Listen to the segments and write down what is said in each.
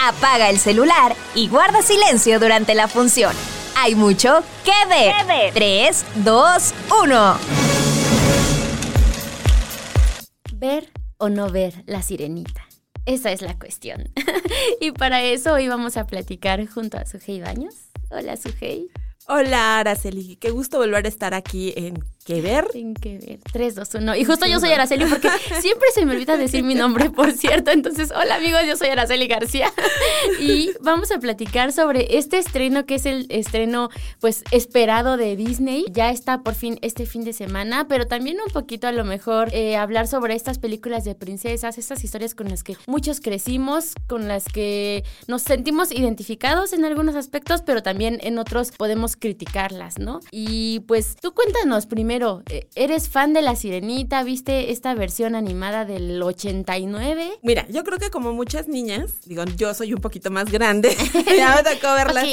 Apaga el celular y guarda silencio durante la función. Hay mucho que ver. 3, 2, 1. ¿Ver o no ver la sirenita? Esa es la cuestión. y para eso hoy vamos a platicar junto a Sujei Baños. Hola Sujei. Hola, Araceli. Qué gusto volver a estar aquí en ¿Qué ver? En que ver. 3, 2, 1. Y justo yo soy Araceli porque siempre se me olvida decir mi nombre, por cierto. Entonces, hola amigos, yo soy Araceli García. Y vamos a platicar sobre este estreno que es el estreno pues esperado de Disney. Ya está por fin este fin de semana, pero también un poquito a lo mejor eh, hablar sobre estas películas de princesas, estas historias con las que muchos crecimos, con las que nos sentimos identificados en algunos aspectos, pero también en otros podemos criticarlas, ¿no? Y pues tú cuéntanos primero eh, ¿eres fan de La Sirenita? ¿Viste esta versión animada del 89? Mira, yo creo que como muchas niñas, digo, yo soy un poquito más grande, ya me tocó ver la,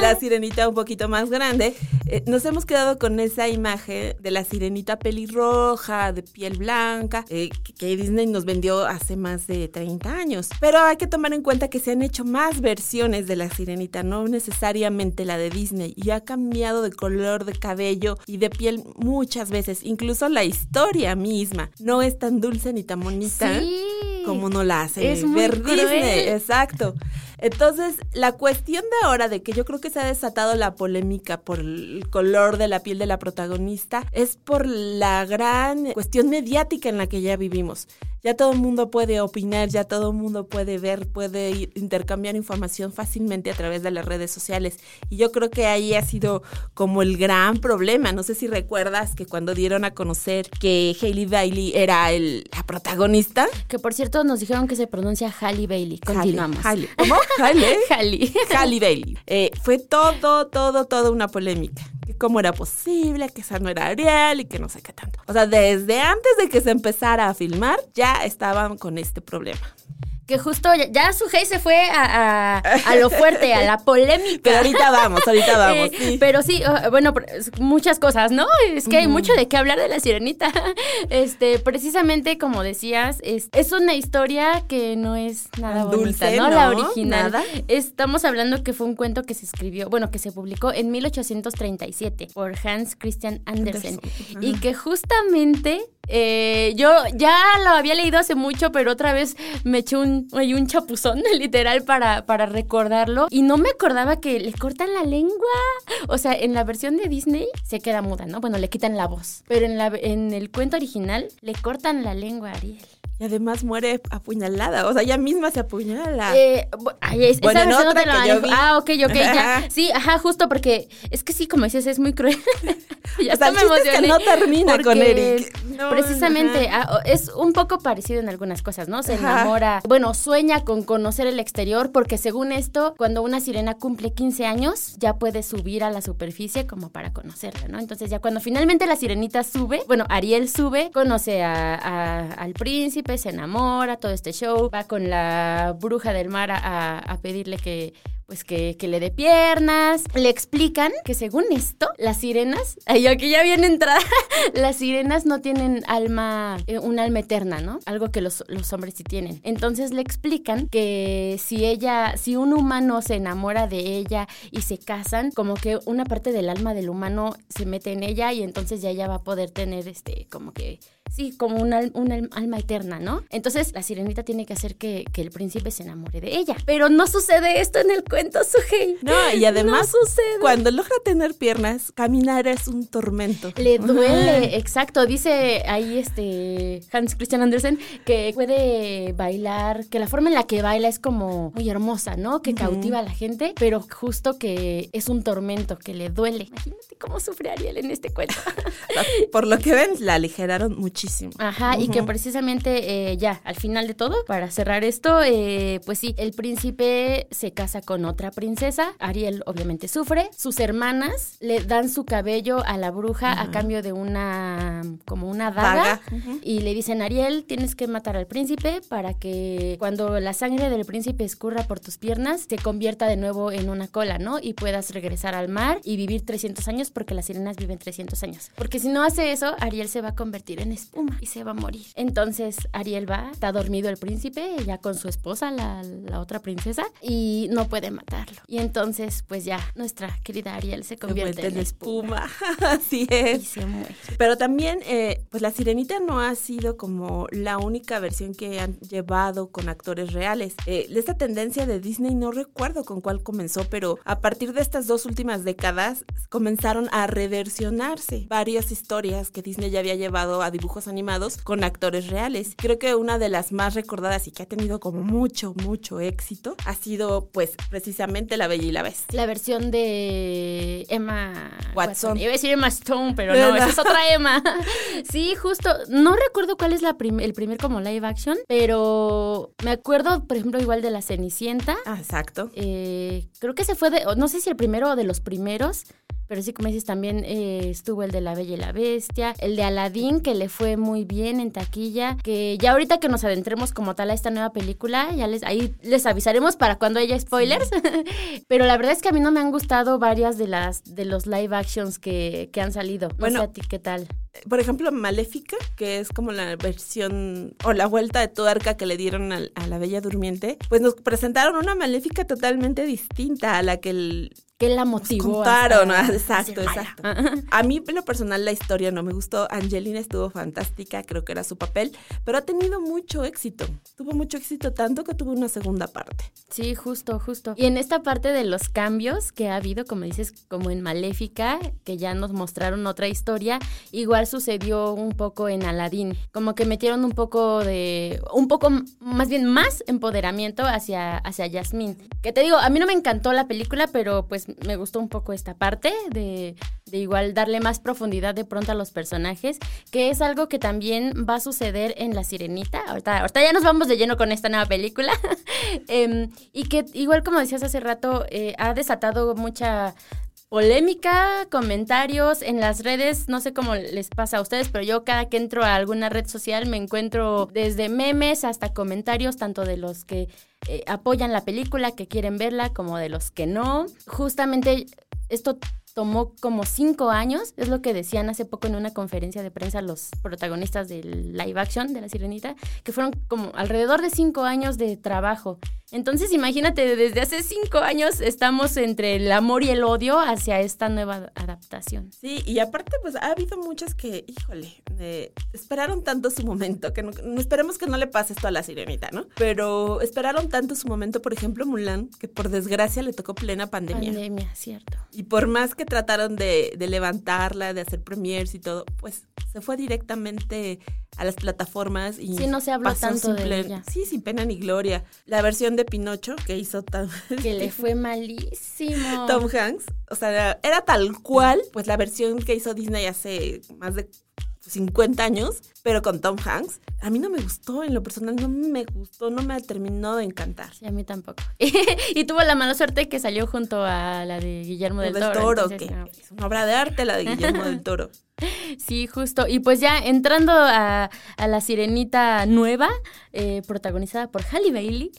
la, Sirenita un poquito más grande, eh, nos hemos quedado con esa imagen de la Sirenita pelirroja, de piel blanca, eh, que Disney nos vendió hace más de 30 años. Pero hay que tomar en cuenta que se han hecho más versiones de la Sirenita, no necesariamente la de Disney, y ha cambiado de color de cabello y de piel muy muchas veces. Incluso la historia misma no es tan dulce ni tan bonita como no la hace es ver Disney. Exacto. Entonces, la cuestión de ahora de que yo creo que se ha desatado la polémica por el color de la piel de la protagonista es por la gran cuestión mediática en la que ya vivimos. Ya todo el mundo puede opinar, ya todo el mundo puede ver, puede intercambiar información fácilmente a través de las redes sociales. Y yo creo que ahí ha sido como el gran problema. No sé si recuerdas que cuando dieron a conocer que Hailey Bailey era el, la protagonista. Que por cierto nos dijeron que se pronuncia Halle Bailey. Continuamos. ¿Cómo? Halle. Halle. Halle Bailey. Eh, fue todo, todo, todo una polémica cómo era posible, que esa no era Ariel y que no sé qué tanto. O sea, desde antes de que se empezara a filmar, ya estaban con este problema que justo ya, su se fue a, lo fuerte, a la polémica. Pero ahorita vamos, ahorita vamos. Eh, pero sí, bueno, muchas cosas, ¿no? Es que hay mucho de qué hablar de la sirenita. Este, precisamente como decías, es, es una historia que no es nada Dulce, ¿no? La original. Estamos hablando que fue un cuento que se escribió, bueno, que se publicó en 1837 por Hans Christian Andersen. Y que justamente eh, yo ya lo había leído hace mucho, pero otra vez me eché un, un chapuzón, literal, para, para recordarlo. Y no me acordaba que le cortan la lengua. O sea, en la versión de Disney se queda muda, ¿no? Bueno, le quitan la voz. Pero en, la, en el cuento original le cortan la lengua a Ariel. Y además muere apuñalada, o sea, ella misma se apuñala. Eh, bueno, no te lo Ah, ok, ok, ya. Sí, ajá, justo porque es que sí, como dices, es muy cruel. ya o sea, me emocioné. Es que no termina con Eric. precisamente, ah, es un poco parecido en algunas cosas, ¿no? Se enamora, bueno, sueña con conocer el exterior porque según esto, cuando una sirena cumple 15 años, ya puede subir a la superficie como para conocerla, ¿no? Entonces ya cuando finalmente la sirenita sube, bueno, Ariel sube, conoce al príncipe, se enamora, todo este show, va con la bruja del mar a, pedirle que pues que, le dé piernas. Le explican que según esto, las sirenas, aquí ya viene entrada, las sirenas no tienen alma, eh, un alma eterna, ¿no? Algo que los, los, hombres sí tienen. Entonces le explican que si ella, si un humano se enamora de ella y se casan, como que una parte del alma del humano se mete en ella y entonces ya ella va a poder tener este, como que sí, como un, alma eterna, ¿no? Entonces la sirenita tiene que hacer que, el príncipe se enamore de ella. Pero no sucede esto en el cuento, Sugei. No, y además, sucede. cuando logra tener piernas, caminar es un tormento. Le duele, exacto. Dice ahí este Hans Christian Andersen que puede bailar, que la forma en la que baila es como muy hermosa, ¿no? Que cautiva a la gente, pero justo que es un tormento, que le duele. Imagínate cómo sufre Ariel en este cuento. Por lo que ven, la aligeraron muchísimo. Ajá, y que precisamente eh, ya, al final de todo, para cerrar esto, eh, pues sí, el príncipe se casa con otra princesa. Ariel obviamente sufre. Sus hermanas le dan su cabello a la bruja a cambio de una, como una daga. Y le dicen, Ariel, tienes que matar al príncipe para que cuando la sangre del príncipe escurra por tus piernas, se convierta de nuevo en una cola, ¿no? Y puedas regresar al mar y vivir 300 años porque las sirenas viven 300 años. Porque si no hace eso, Ariel se va a convertir en espuma y se va a morir. Entonces Ariel va, está dormido el príncipe, ya con su esposa, la, otra princesa, y no puede matarlo. Y entonces, pues ya, nuestra querida Ariel se convierte en, espuma. Así es. Y se muere. Pero también, eh, pues la sirenita no ha sido como la única versión que han llevado con actores reales. Eh, esta tendencia de Disney no recuerdo con cuál comenzó, pero a partir de estas dos últimas décadas comenzaron a reversionarse varias historias que Disney ya había llevado a dibujos animados con actores reales. Creo que una de las más recordadas y que ha tenido como mucho, mucho éxito ha sido pues precisamente La Bella y la Bestia. La versión de Emma Watson. Iba a decir Emma Stone, pero no, esa es otra Emma. sí, justo, no recuerdo cuál es la el primer como live action, pero me acuerdo, por ejemplo, igual de La Cenicienta. Ah, exacto. Eh, creo que se fue de, no sé si el primero o de los primeros, pero sí, como dices, también eh, estuvo el de La Bella y la Bestia, el de Aladdin, que le fue muy bien en taquilla, que ya ahorita que nos adentremos como tal a esta nueva película, ya les, ahí les avisaremos para cuando haya spoilers, pero la verdad es que a mí no me han gustado varias de las de los live actions que, que han salido. bueno, a ti qué tal. por ejemplo, Maléfica, que es como la versión o la vuelta de tuerca que le dieron a, a, la Bella Durmiente, pues nos presentaron una Maléfica totalmente distinta a la que el, que la motivó. Contaron, exacto, exacto. A mí, en lo personal, la historia no me gustó. Angelina estuvo fantástica, creo que era su papel, pero ha tenido mucho éxito. Tuvo mucho éxito, tanto que tuvo una segunda parte. Sí, justo, justo. Y en esta parte de los cambios que ha habido, como dices, como en Maléfica, que ya nos mostraron otra historia, igual sucedió un poco en Aladdin. Como que metieron un poco de. un poco más bien más empoderamiento hacia, hacia Yasmín. Que te digo, a mí no me encantó la película, pero pues me gustó un poco esta parte de, igual darle más profundidad de pronto a los personajes, que es algo que también va a suceder en La Sirenita. Ahorita, ahorita ya nos vamos de lleno con esta nueva película. Em, y que igual como decías hace rato, eh, ha desatado mucha polémica, comentarios en las redes, no sé cómo les pasa a ustedes, pero yo cada que entro a alguna red social me encuentro desde memes hasta comentarios, tanto de los que eh, apoyan la película, que quieren verla, como de los que no. Justamente esto tomó como cinco años, es lo que decían hace poco en una conferencia de prensa los protagonistas del live action de La Sirenita, que fueron como alrededor de cinco años de trabajo. Entonces imagínate, desde hace cinco años estamos entre el amor y el odio hacia esta nueva adaptación. Sí, y aparte pues ha habido muchas que, híjole, eh, esperaron tanto su momento, que no, esperemos que no le pase esto a La Sirenita, ¿no? Pero esperaron tanto su momento, por ejemplo, Mulan, que por desgracia le tocó plena pandemia. Pandemia, cierto. Y por más que trataron de, levantarla, de hacer premiers y todo, pues se fue directamente a las plataformas y sí, no se habló tanto de ella. Sí, sin pena ni gloria. La versión de Pinocho que hizo tan... Que le fue malísimo. Tom Hanks, o sea, era tal cual, pues la versión que hizo Disney hace más de 50 años, pero con Tom Hanks. A mí no me gustó, en lo personal no me gustó, no me terminó de encantar. Sí, a mí tampoco. y tuvo la mala suerte que salió junto a la de Guillermo del, Toro. que es una obra de arte la de Guillermo del Toro. Sí, justo. Y pues ya entrando a, La Sirenita Nueva, eh, protagonizada por Halle Bailey,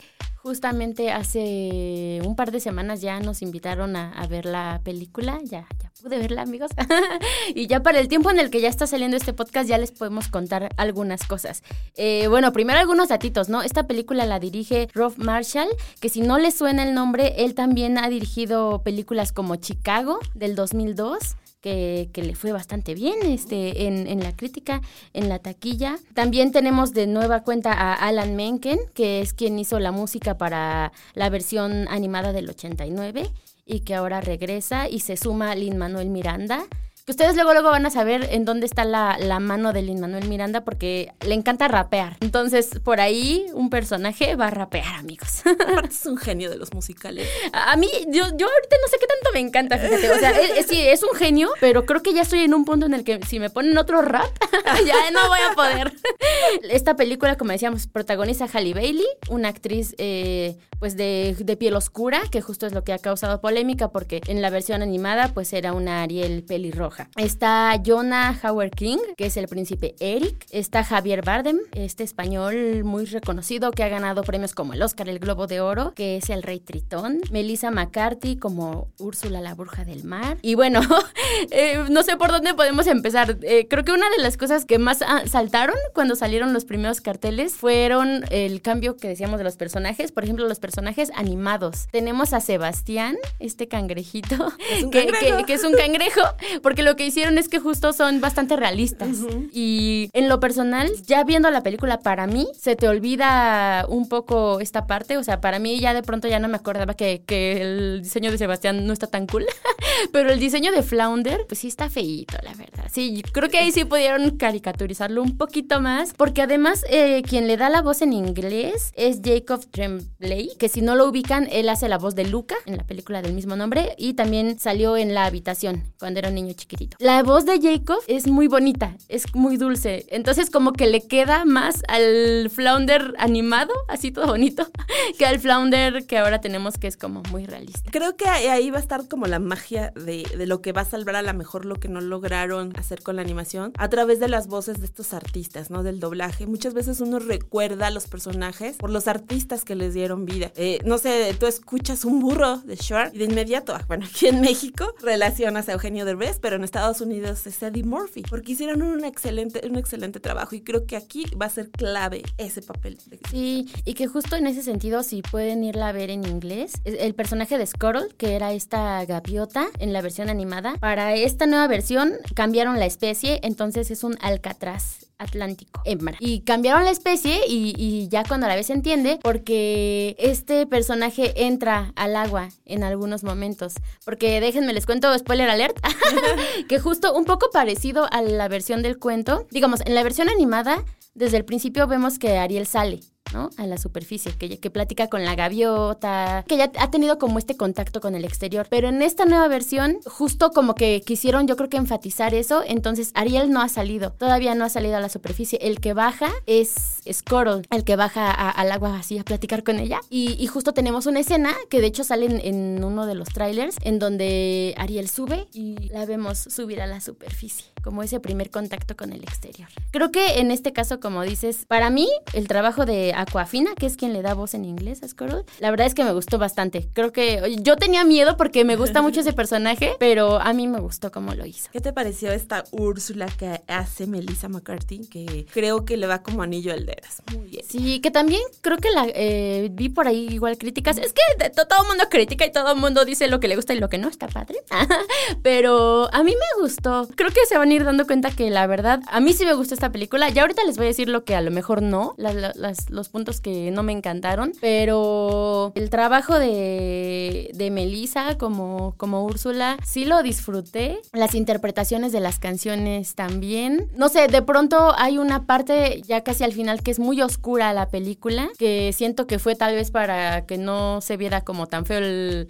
justamente hace un par de semanas ya nos invitaron a, ver la película, ya, ya pude verla amigos, y ya para el tiempo en el que ya está saliendo este podcast ya les podemos contar algunas cosas. Eh, bueno, primero algunos datitos, ¿no? Esta película la dirige Rob Marshall, que si no le suena el nombre, él también ha dirigido películas como Chicago del 2002, que, que le fue bastante bien este, en, en, la crítica, en la taquilla. También tenemos de nueva cuenta a Alan Menken, que es quien hizo la música para la versión animada del 89 y que ahora regresa y se suma Lin Manuel Miranda que ustedes luego luego van a saber en dónde está la, la mano de Lin Manuel Miranda porque le encanta rapear. Entonces, por ahí un personaje va a rapear, amigos. Aparte es un genio de los musicales. A, mí, yo, yo ahorita no sé qué tanto me encanta, fíjate. O sea, sí, es un genio, pero creo que ya estoy en un punto en el que si me ponen otro rap, ya no voy a poder. Esta película, como decíamos, protagoniza Halle Bailey, una actriz eh, pues de, de piel oscura, que justo es lo que ha causado polémica porque en la versión animada pues era una Ariel pelirroja. Está Jonah Howard King, que es el príncipe Eric. Está Javier Bardem, este español muy reconocido que ha ganado premios como el Oscar, el Globo de Oro, que es el Rey Tritón. Melissa McCarthy como Úrsula la Bruja del Mar. Y bueno, eh, no sé por dónde podemos empezar. Eh, creo que una de las cosas que más ah, saltaron cuando salieron los primeros carteles fueron el cambio que decíamos de los personajes. Por ejemplo, los personajes animados. Tenemos a Sebastián, este cangrejito, que, que es un cangrejo, porque lo que hicieron es que justo son bastante realistas. Y en lo personal, ya viendo la película, para mí se te olvida un poco esta parte. O sea, para mí ya de pronto ya no me acordaba que, que el diseño de Sebastián no está tan cool. Pero el diseño de Flounder, pues sí está feíto, la verdad. Sí, creo que ahí sí pudieron caricaturizarlo un poquito más. Porque además, eh, quien le da la voz en inglés es Jacob Tremblay, que si no lo ubican, él hace la voz de Luca en la película del mismo nombre. Y también salió en La Habitación, cuando era un niño chiquito. La voz de Jacob es muy bonita, es muy dulce. Entonces como que le queda más al Flounder animado, así todo bonito, que al Flounder que ahora tenemos que es como muy realista. Creo que ahí va a estar como la magia de, lo que va a salvar a lo mejor lo que no lograron hacer con la animación a través de las voces de estos artistas, ¿no? Del doblaje. Muchas veces uno recuerda a los personajes por los artistas que les dieron vida. Eh, no sé, tú escuchas un burro de Shark y de inmediato, ah, bueno, aquí en México relacionas a Eugenio Derbez, pero en Estados Unidos es Eddie Murphy, porque hicieron un excelente, un excelente trabajo y creo que aquí va a ser clave ese papel. Sí, y que justo en ese sentido, si pueden irla a ver en inglés, el personaje de Scuttle, que era esta gaviota en la versión animada, para esta nueva versión cambiaron la especie, entonces es un alcatraz Atlántico, hembra. Y cambiaron la especie y, ya cuando la vez se entiende porque este personaje entra al agua en algunos momentos. Porque déjenme les cuento, spoiler alert, que justo un poco parecido a la versión del cuento, digamos, en la versión animada, desde el principio vemos que Ariel sale A la superficie, que, que platica con la gaviota, que ya ha tenido como este contacto con el exterior. Pero en esta nueva versión, justo como que quisieron yo creo que enfatizar eso, entonces Ariel no ha salido, todavía no ha salido a la superficie. El que baja es Squirtle, el que baja al agua así a platicar con ella. Y, justo tenemos una escena que de hecho sale en uno de los trailers, en donde Ariel sube y la vemos subir a la superficie, como ese primer contacto con el exterior. Creo que en este caso, como dices, para mí el trabajo de Aquafina, que es quien le da voz en inglés a Squirtle. La verdad es que me gustó bastante. Creo que yo tenía miedo porque me gusta mucho ese personaje, pero a mí me gustó cómo lo hizo. ¿Qué te pareció esta Úrsula que hace Melissa McCarthy? Que creo que le va como anillo al dedo. Muy bien. Sí, que también creo que la eh, vi por ahí igual críticas. Es que todo el mundo critica y todo el mundo dice lo que le gusta y lo que no, está padre. pero a mí me gustó. Creo que se van a ir dando cuenta que la verdad, a mí sí me gustó esta película. Ya ahorita les voy a decir lo que a lo mejor no, los puntos que no me encantaron, pero el trabajo de, de Melissa como, como Úrsula sí lo disfruté. Las interpretaciones de las canciones también. No sé, de pronto hay una parte ya casi al final que es muy oscura la película, que siento que fue tal vez para que no se viera como tan feo el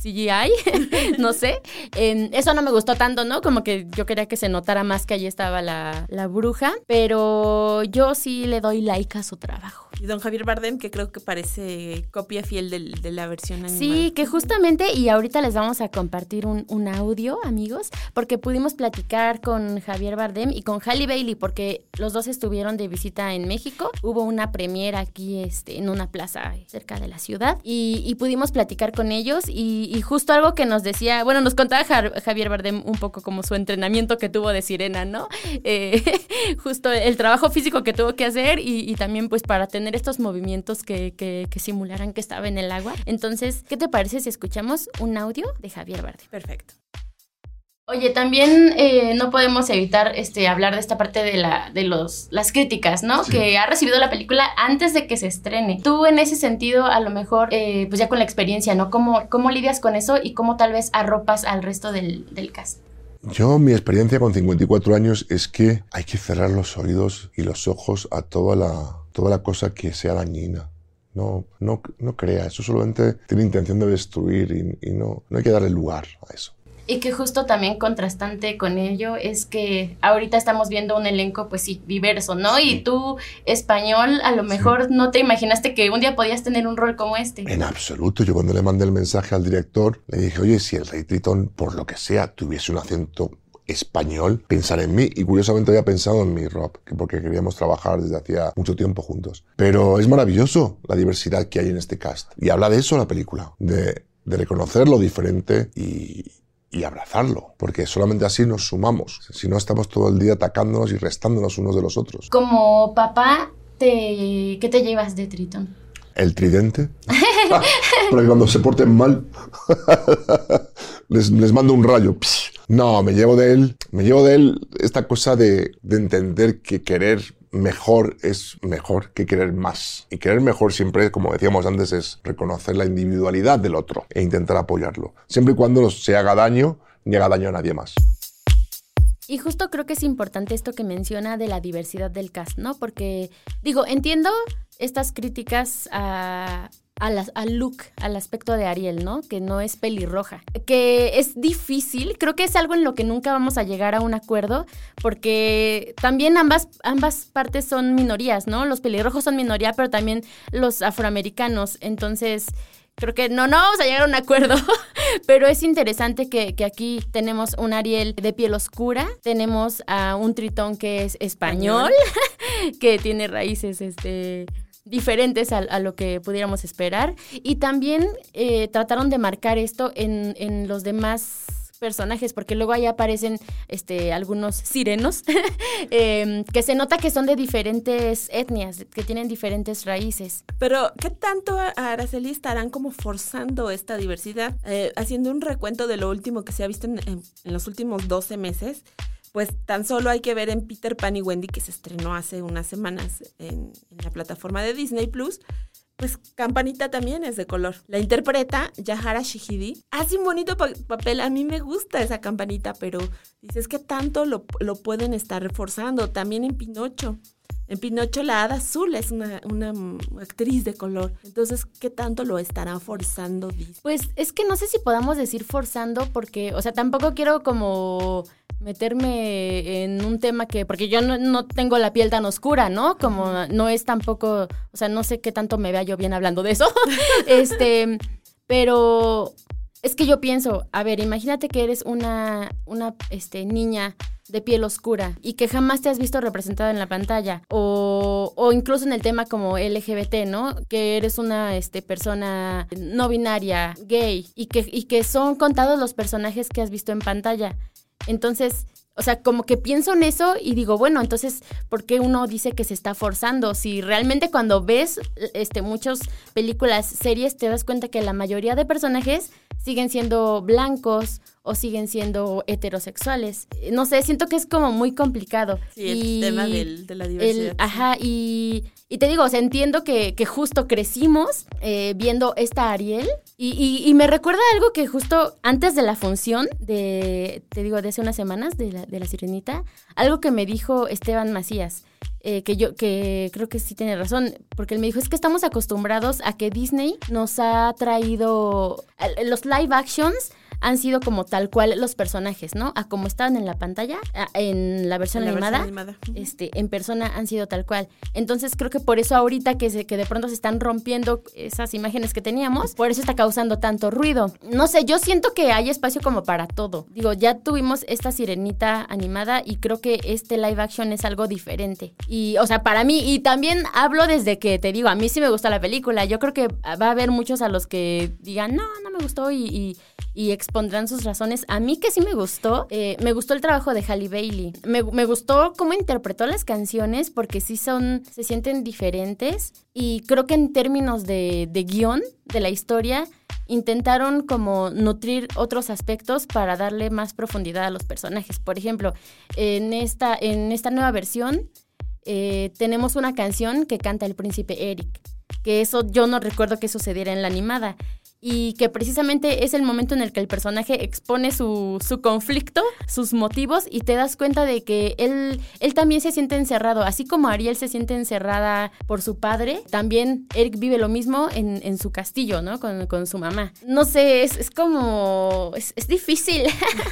CGI, no sé. eso no me gustó tanto, ¿no? Como que yo quería que se notara más que allí estaba la, la bruja, pero yo sí le doy like a su trabajo. Y don Javier Bardem, que creo que parece copia fiel de la versión. Sí, que justamente, y ahorita les vamos a compartir un, un, audio, amigos, porque pudimos platicar con Javier Bardem y con Halle Bailey, porque los dos estuvieron de visita en México. Hubo una premiera aquí este, en una plaza cerca de la ciudad y, y pudimos platicar con ellos y, y, justo algo que nos decía, bueno, nos contaba Javier Bardem un poco como su entrenamiento que tuvo de sirena, ¿no? Eh, justo el trabajo físico que tuvo que hacer y, y también pues para tener estos movimientos que, que, que, simularan que estaba en el agua. Entonces, ¿qué te parece si escuchamos un audio de Javier Bardem? Perfecto. Oye, también eh, no podemos evitar este, hablar de esta parte de, la, de los, las críticas, ¿no? Que ha recibido la película antes de que se estrene. Tú en ese sentido, a lo mejor, eh, pues ya con la experiencia, ¿no? ¿Cómo, ¿Cómo lidias con eso y cómo tal vez arropas al resto del, del cast? Yo, mi experiencia con 54 años es que hay que cerrar los oídos y los ojos a toda la, toda la cosa que sea dañina. No, no, no crea, eso solamente tiene intención de destruir y, y no, no hay que darle lugar a eso. Y que justo también contrastante con ello es que ahorita estamos viendo un elenco, pues sí, diverso, ¿no? Y tú, español, a lo mejor no te imaginaste que un día podías tener un rol como este. En absoluto. Yo cuando le mandé el mensaje al director, le dije, oye, si el rey Tritón, por lo que sea, tuviese un acento español, pensar en mí. Y curiosamente había pensado en mí, Rob, porque queríamos trabajar desde hacía mucho tiempo juntos. Pero es maravilloso la diversidad que hay en este cast. Y habla de eso la película, de, de reconocer lo diferente y, y abrazarlo, porque solamente así nos sumamos. Si no, estamos todo el día atacándonos y restándonos unos de los otros. Como papá, te... ¿qué te llevas de Tritón? El tridente. porque cuando se porten mal, les, les, mando un rayo. No, me llevo de él, me llevo de él esta cosa de, de entender que querer mejor es mejor que querer más. Y querer mejor siempre, como decíamos antes, es reconocer la individualidad del otro e intentar apoyarlo. Siempre y cuando se haga daño, ni haga daño a nadie más. Y justo creo que es importante esto que menciona de la diversidad del cast, ¿no? Porque, digo, entiendo estas críticas a, al look, al aspecto de Ariel, ¿no? Que no es pelirroja. Que es difícil, creo que es algo en lo que nunca vamos a llegar a un acuerdo, porque también ambas, ambas partes son minorías, ¿no? Los pelirrojos son minoría, pero también los afroamericanos. Entonces, creo que no, no vamos a llegar a un acuerdo, pero es interesante que, que, aquí tenemos un Ariel de piel oscura, tenemos a un Tritón que es español, que tiene raíces este, diferentes a, lo que pudiéramos esperar, y también eh, trataron de marcar esto en, en los demás personajes, porque luego ahí aparecen este, algunos sirenos, eh, que se nota que son de diferentes etnias, que tienen diferentes raíces. Pero, ¿qué tanto a Araceli estarán como forzando esta diversidad? Eh, haciendo un recuento de lo último que se ha visto en, en los últimos 12 meses, pues tan solo hay que ver en Peter Pan y Wendy, que se estrenó hace unas semanas en, la plataforma de Disney Plus, pues Campanita también es de color. La interpreta Yahara Shihidi. Hace un bonito pa papel. A mí me gusta esa campanita, pero dices que tanto lo, lo, pueden estar reforzando. También en Pinocho. En Pinocho la hada azul es una, una actriz de color. Entonces, ¿qué tanto lo estará forzando? Pues es que no sé si podamos decir forzando porque, o sea, tampoco quiero como meterme en un tema que, porque yo no, no, tengo la piel tan oscura, ¿no? Como no es tampoco, o sea, no sé qué tanto me vea yo bien hablando de eso. este, pero es que yo pienso, a ver, imagínate que eres una, una este, niña de piel oscura y que jamás te has visto representada en la pantalla o, o, incluso en el tema como LGBT, ¿no? Que eres una este, persona no binaria, gay y que, y que son contados los personajes que has visto en pantalla. Entonces, o sea, como que pienso en eso y digo, bueno, entonces, ¿por qué uno dice que se está forzando? Si realmente cuando ves este, muchas películas, series, te das cuenta que la mayoría de personajes siguen siendo blancos o siguen siendo heterosexuales. No sé, siento que es como muy complicado. Sí, el y tema del, de la diversidad. El, ajá, y, y, te digo, o sea, entiendo que, que justo crecimos eh, viendo esta Ariel y, y, y, me recuerda algo que justo antes de la función de, te digo, de hace unas semanas de la, de la Sirenita, algo que me dijo Esteban Macías. Eh, que yo que creo que sí tiene razón, porque él me dijo, es que estamos acostumbrados a que Disney nos ha traído los live actions han sido como tal cual los personajes, ¿no? A como estaban en la pantalla, a, en la versión, en la animada, versión animada, este, en persona han sido tal cual. Entonces creo que por eso ahorita que, se, que de pronto se están rompiendo esas imágenes que teníamos, por eso está causando tanto ruido. No sé, yo siento que hay espacio como para todo. Digo, ya tuvimos esta sirenita animada y creo que este live action es algo diferente. Y, o sea, para mí, y también hablo desde que te digo, a mí sí me gusta la película. Yo creo que va a haber muchos a los que digan, no, no me gustó y, y, y expondrán sus razones. A mí que sí me gustó, eh, me gustó el trabajo de Halle Bailey. Me, gustó cómo interpretó las canciones porque sí son, se sienten diferentes y creo que en términos de, de guion de la historia, intentaron como nutrir otros aspectos para darle más profundidad a los personajes. Por ejemplo, en esta, en esta nueva versión eh, tenemos una canción que canta el príncipe Eric, que eso yo no recuerdo que sucediera en la animada y que precisamente es el momento en el que el personaje expone su, su, conflicto, sus motivos y te das cuenta de que él, él también se siente encerrado, así como Ariel se siente encerrada por su padre, también Eric vive lo mismo en, en su castillo, ¿no? Con, con, su mamá. No sé, es, es como, es, es difícil.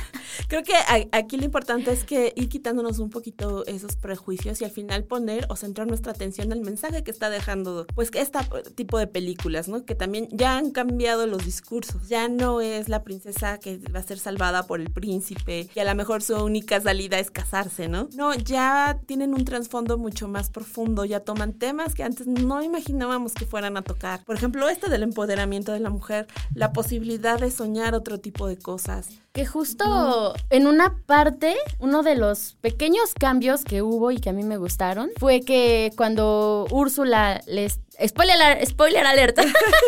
Creo que aquí lo importante es que ir quitándonos un poquito esos prejuicios y al final poner o centrar nuestra atención en el mensaje que está dejando, pues, este tipo de películas, ¿no? Que también ya han cambiado los discursos. Ya no es la princesa que va a ser salvada por el príncipe y a lo mejor su única salida es casarse, ¿no? No, ya tienen un trasfondo mucho más profundo, ya toman temas que antes no imaginábamos que fueran a tocar. Por ejemplo, este del empoderamiento de la mujer, la posibilidad de soñar otro tipo de cosas. Que justo en una parte, uno de los pequeños cambios que hubo y que a mí me gustaron fue que cuando Úrsula les Spoiler, spoiler alerta.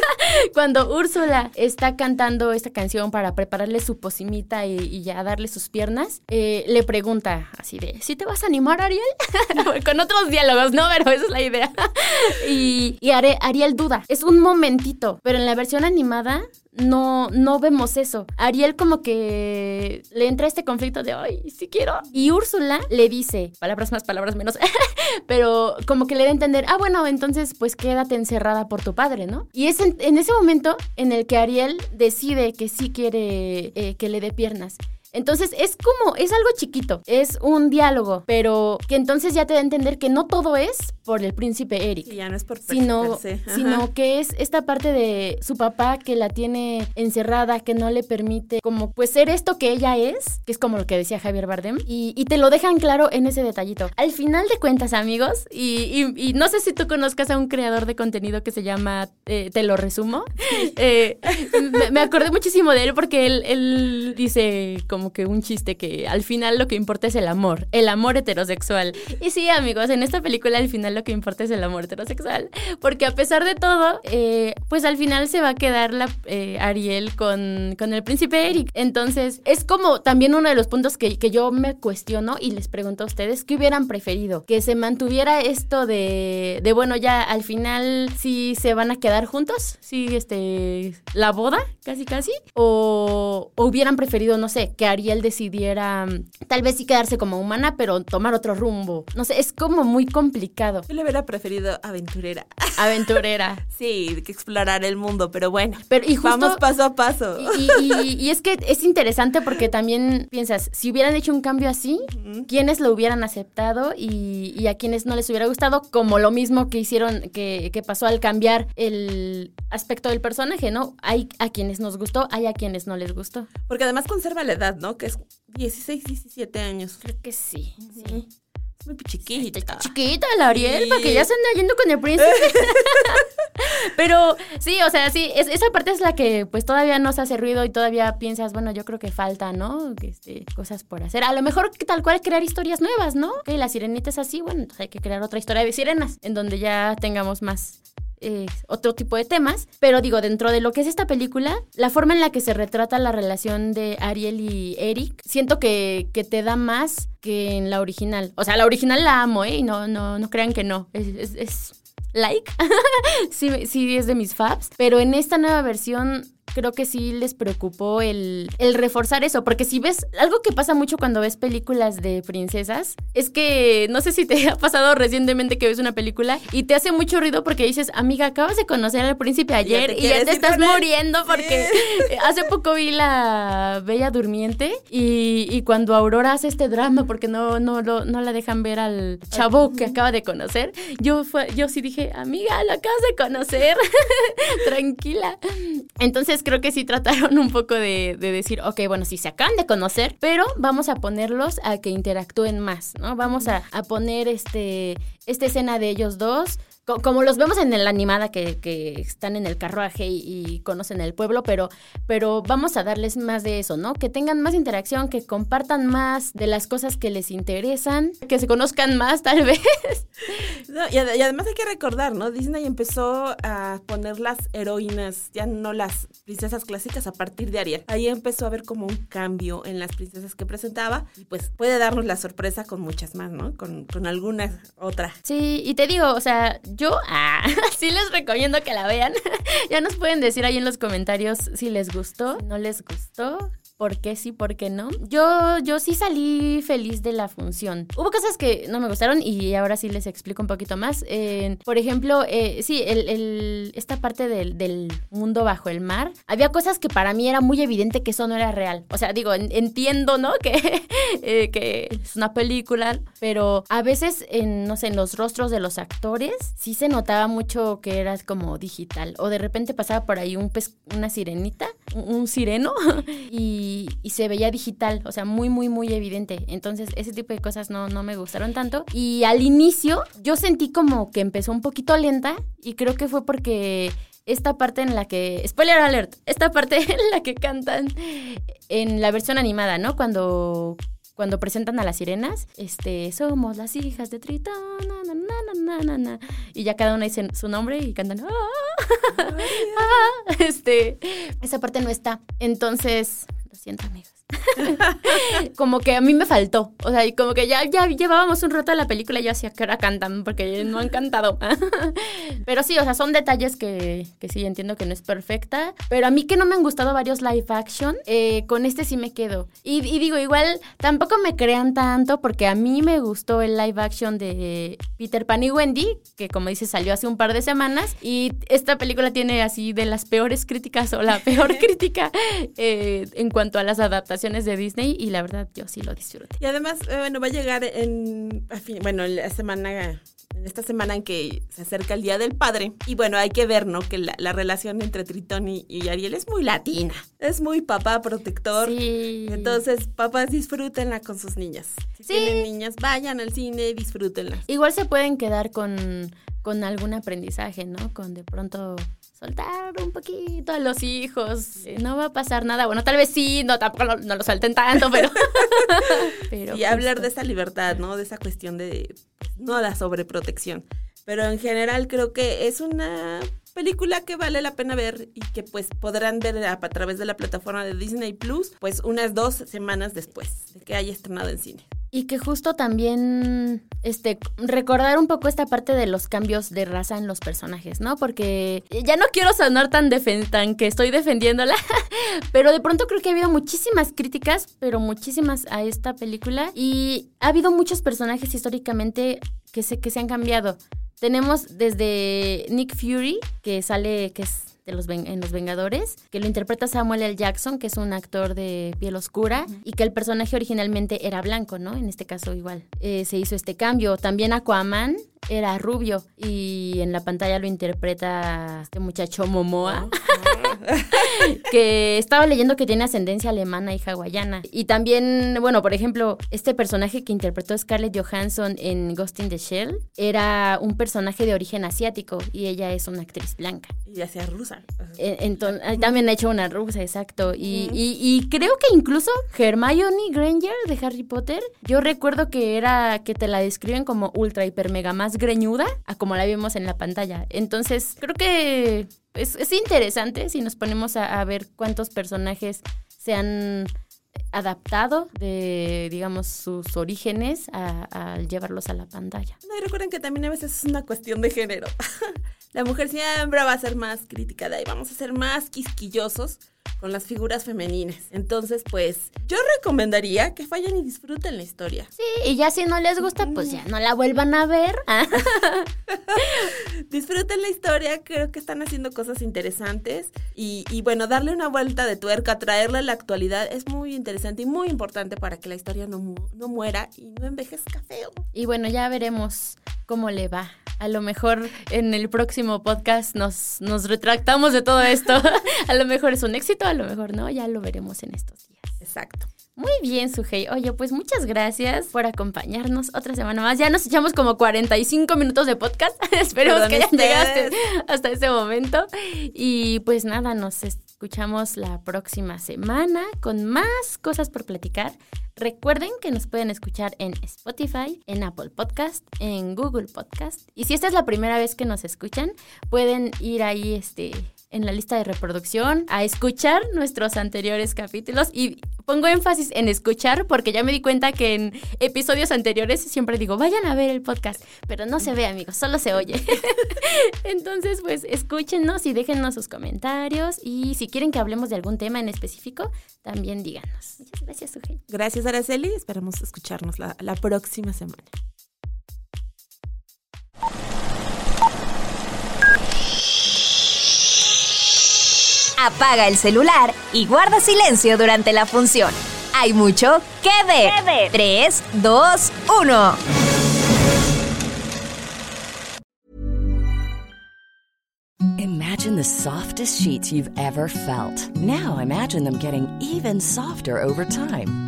Cuando Úrsula está cantando esta canción para prepararle su posimita y, ya darle sus piernas, eh, le pregunta así de, ¿sí te vas a animar, Ariel? Con otros diálogos, ¿no? Pero esa es la idea. y, y Ariel duda. Es un momentito, pero en la versión animada no, no vemos eso. Ariel como que le entra este conflicto de, ay, sí quiero. Y Úrsula le dice, palabras más, palabras menos, pero como que le da a entender, ah, bueno, entonces pues quédate encerrada por tu padre, ¿no? Y es en, ese momento en el que Ariel decide que sí quiere eh, que le dé piernas. Entonces es como, es algo chiquito, es un diálogo, pero que entonces ya te da a entender que no todo es por el príncipe Eric. Y ya no es por sino, sino que es esta parte de su papá que la tiene encerrada, que no le permite como pues ser esto que ella es, que es como lo que decía Javier Bardem, y, te lo dejan claro en ese detallito. Al final de cuentas, amigos, y, no sé si tú conozcas a un creador de contenido que se llama eh, Te lo resumo, eh, me, acordé muchísimo de él porque él, él dice como que un chiste que al final lo que importa es el amor, el amor heterosexual. Y sí, amigos, en esta película al final lo que importa es el amor heterosexual, porque a pesar de todo, eh, pues al final se va a quedar la eh, Ariel con, con el príncipe Eric. Entonces, es como también uno de los puntos que, que yo me cuestiono y les pregunto a ustedes, ¿qué hubieran preferido? Que se mantuviera esto de, de bueno, ya al final sí se van a quedar juntos, sí, este, la boda, casi casi, o hubieran preferido, no sé, que Ariel decidiera mm, tal vez sí quedarse como humana, pero tomar otro rumbo. No sé, es como muy complicado. Yo le hubiera preferido aventurera. Aventurera. sí, que explorar el mundo, pero bueno. Pero y vamos paso a paso. Y, es que es interesante porque también piensas, si hubieran hecho un cambio así, ¿quiénes lo hubieran aceptado y, a quienes no les hubiera gustado? Como lo mismo que hicieron, que, que pasó al cambiar el aspecto del personaje, ¿no? Hay a quienes nos gustó, hay a quienes no les gustó. Porque además conserva la edad, ¿no? Que es 16, 17 años. Creo que sí. sí. Es muy chiquita. chiquita la Ariel, para que ya se ande yendo con el príncipe. Pero sí, o sea, sí, esa parte es la que pues todavía nos hace ruido y todavía piensas, bueno, yo creo que falta, ¿no? Este, cosas por hacer. A lo mejor tal cual crear historias nuevas, ¿no? Que la sirenita es así, bueno, entonces hay que crear otra historia de sirenas, en donde ya tengamos más eh, otro tipo de temas, pero digo, dentro de lo que es esta película, la forma en la que se retrata la relación de Ariel y Eric, siento que, que te da más que en la original. O sea, la original la amo, ¿eh? No, no, no crean que no. es, es like. sí, sí, es de mis faps. Pero en esta nueva versión creo que sí les preocupó el, el reforzar eso, porque si ves, algo que pasa mucho cuando ves películas de princesas, es que no sé si te ha pasado recientemente que ves una película y te hace mucho ruido porque dices, amiga, acabas de conocer al príncipe ayer y ya te, estás muriendo porque hace poco vi la Bella Durmiente y, cuando Aurora hace este drama porque no, no, no la dejan ver al chavo que acaba de conocer, yo, fue, yo sí dije, amiga, lo acabas de conocer, tranquila. Entonces creo que sí trataron un poco de, decir, ok, bueno, sí se acaban de conocer, pero vamos a ponerlos a que interactúen más, ¿no? Vamos a, poner este, esta escena de ellos dos como los vemos en la animada que, que están en el carruaje y, conocen el pueblo, pero, pero vamos a darles más de eso, ¿no? Que tengan más interacción, que compartan más de las cosas que les interesan, que se conozcan más tal vez. y, además hay que recordar, ¿no? Disney empezó a poner las heroínas, ya no las princesas clásicas a partir de Ariel. Ahí empezó a haber como un cambio en las princesas que presentaba y pues puede darnos la sorpresa con muchas más, ¿no? Con, con alguna otra. Sí, y te digo, o sea, yo ah, sí les recomiendo que la vean. ya nos pueden decir ahí en los comentarios si les gustó, no les gustó por qué sí, por qué no. Yo, yo sí salí feliz de la función. Hubo cosas que no me gustaron y ahora sí les explico un poquito más. por ejemplo, eh, sí, esta parte del, mundo bajo el mar, había cosas que para mí era muy evidente que eso no era real. O sea, digo, entiendo, ¿no? Que, eh, que es una película, pero a veces, en, no sé, en los rostros de los actores, sí se notaba mucho que era como digital. O de repente pasaba por ahí un pez, una sirenita, un sireno, y se veía digital, o sea, muy, muy, muy evidente. Entonces, ese tipo de cosas no, no me gustaron tanto. Y al inicio, yo sentí como que empezó un poquito lenta y creo que fue porque esta parte en la que, spoiler alert, esta parte en la que cantan en la versión animada, ¿no? Cuando cuando presentan a las sirenas, este, somos las hijas de Tritón, na, na, na, y ya cada una dice su nombre y cantan, ah, este, esa parte no está. Entonces, siento, amigos. como que a mí me faltó. O sea, y como que ya, ya llevábamos un rato de la película y yo hacía que ahora cantan, porque no han cantado. pero sí, o sea, son detalles que, que, sí entiendo que no es perfecta. Pero a mí que no me han gustado varios live action, eh, con este sí me quedo. Y, y, digo, igual tampoco me crean tanto, porque a mí me gustó el live action de Peter Pan y Wendy, que como dice salió hace un par de semanas. Y esta película tiene así de las peores críticas o la peor crítica eh, en cuanto a las adaptaciones de Disney y la verdad yo sí lo disfruté. Y además, eh, bueno, va a llegar en, bueno, la semana en esta semana en que se acerca el Día del Padre. Y bueno, hay que ver, ¿no? Que la, relación entre Tritón y, Ariel es muy latina. Es muy papá protector. Sí. Entonces, papás disfrútenla con sus niñas. Si tienen niñas, vayan al cine disfrútenla. Igual se pueden quedar con, con algún aprendizaje, ¿no? Con de pronto soltar un poquito a los hijos. No va a pasar nada. Bueno, tal vez sí, no, tampoco no, lo suelten tanto, pero. y hablar de esa libertad, ¿no? De esa cuestión de. Pues, no la sobreprotección. Pero en general creo que es una película que vale la pena ver y que pues podrán ver a, a través de la plataforma de Disney Plus, pues unas dos semanas después de que haya estrenado en cine. Y que justo también, este, recordar un poco esta parte de los cambios de raza en los personajes, ¿no? Porque ya no quiero sonar tan, tan que estoy defendiéndola, pero de pronto creo que ha habido muchísimas críticas, pero muchísimas a esta película. Y ha habido muchos personajes históricamente que se, que se han cambiado. Tenemos desde Nick Fury, que sale, que es los en Los Vengadores, que lo interpreta Samuel L. Jackson, que es un actor de piel oscura, y que el personaje originalmente era blanco, ¿no? En este caso igual. Eh, se hizo este cambio. También Aquaman era rubio y en la pantalla lo interpreta este muchacho Momoa, que estaba leyendo que tiene ascendencia alemana y hawaiana. Y también, bueno, por ejemplo, este personaje que interpretó Scarlett Johansson en Ghost in the Shell era un personaje de origen asiático y ella es una actriz blanca. Y hacía rusa. Eh, entonces, también ha hecho una rusa, exacto. Y, y, creo que incluso Hermione Granger de Harry Potter, yo recuerdo que era que te la describen como ultra hiper mega más greñuda a como la vimos en la pantalla. Entonces, creo que es, interesante si nos ponemos a, ver cuántos personajes se han adaptado de, digamos, sus orígenes al llevarlos a la pantalla. Y recuerden que también a veces es una cuestión de género. la mujer siempre va a ser más criticada y vamos a ser más quisquillosos con las figuras femeninas. Entonces, pues, yo recomendaría que vayan y disfruten la historia. Sí, y ya si no les gusta, pues ya no la vuelvan a ver. disfruten la historia, creo que están haciendo cosas interesantes. Y, y, bueno, darle una vuelta de tuerca, traerla a la actualidad es muy interesante y muy importante para que la historia no, no muera y no envejezca feo. Y bueno, ya veremos cómo le va. A lo mejor en el próximo podcast nos, nos retractamos de todo esto. a lo mejor es un éxito, a lo mejor no, ya lo veremos en estos días. Exacto. Muy bien, Sujei. Oye, pues muchas gracias por acompañarnos otra semana más. Ya nos echamos como 45 minutos de podcast. Esperemos que hayan llegado hasta ese momento. Y pues nada, nos escuchamos la próxima semana con más cosas por platicar. Recuerden que nos pueden escuchar en Spotify, en Apple Podcast, en Google Podcast. Y si esta es la primera vez que nos escuchan, pueden ir ahí este en la lista de reproducción, a escuchar nuestros anteriores capítulos y pongo énfasis en escuchar porque ya me di cuenta que en episodios anteriores siempre digo, vayan a ver el podcast, pero no se ve amigos, solo se oye. Entonces, pues escúchenos y déjennos sus comentarios y si quieren que hablemos de algún tema en específico, también díganos. Muchas gracias, Sujei. Gracias, Araceli. Esperamos escucharnos la, la próxima semana. Apaga el celular y guarda silencio durante la función. Hay mucho que ver. 3, 2, 1. Imagine the softest sheets you've ever felt. Now imagine them getting even softer over time.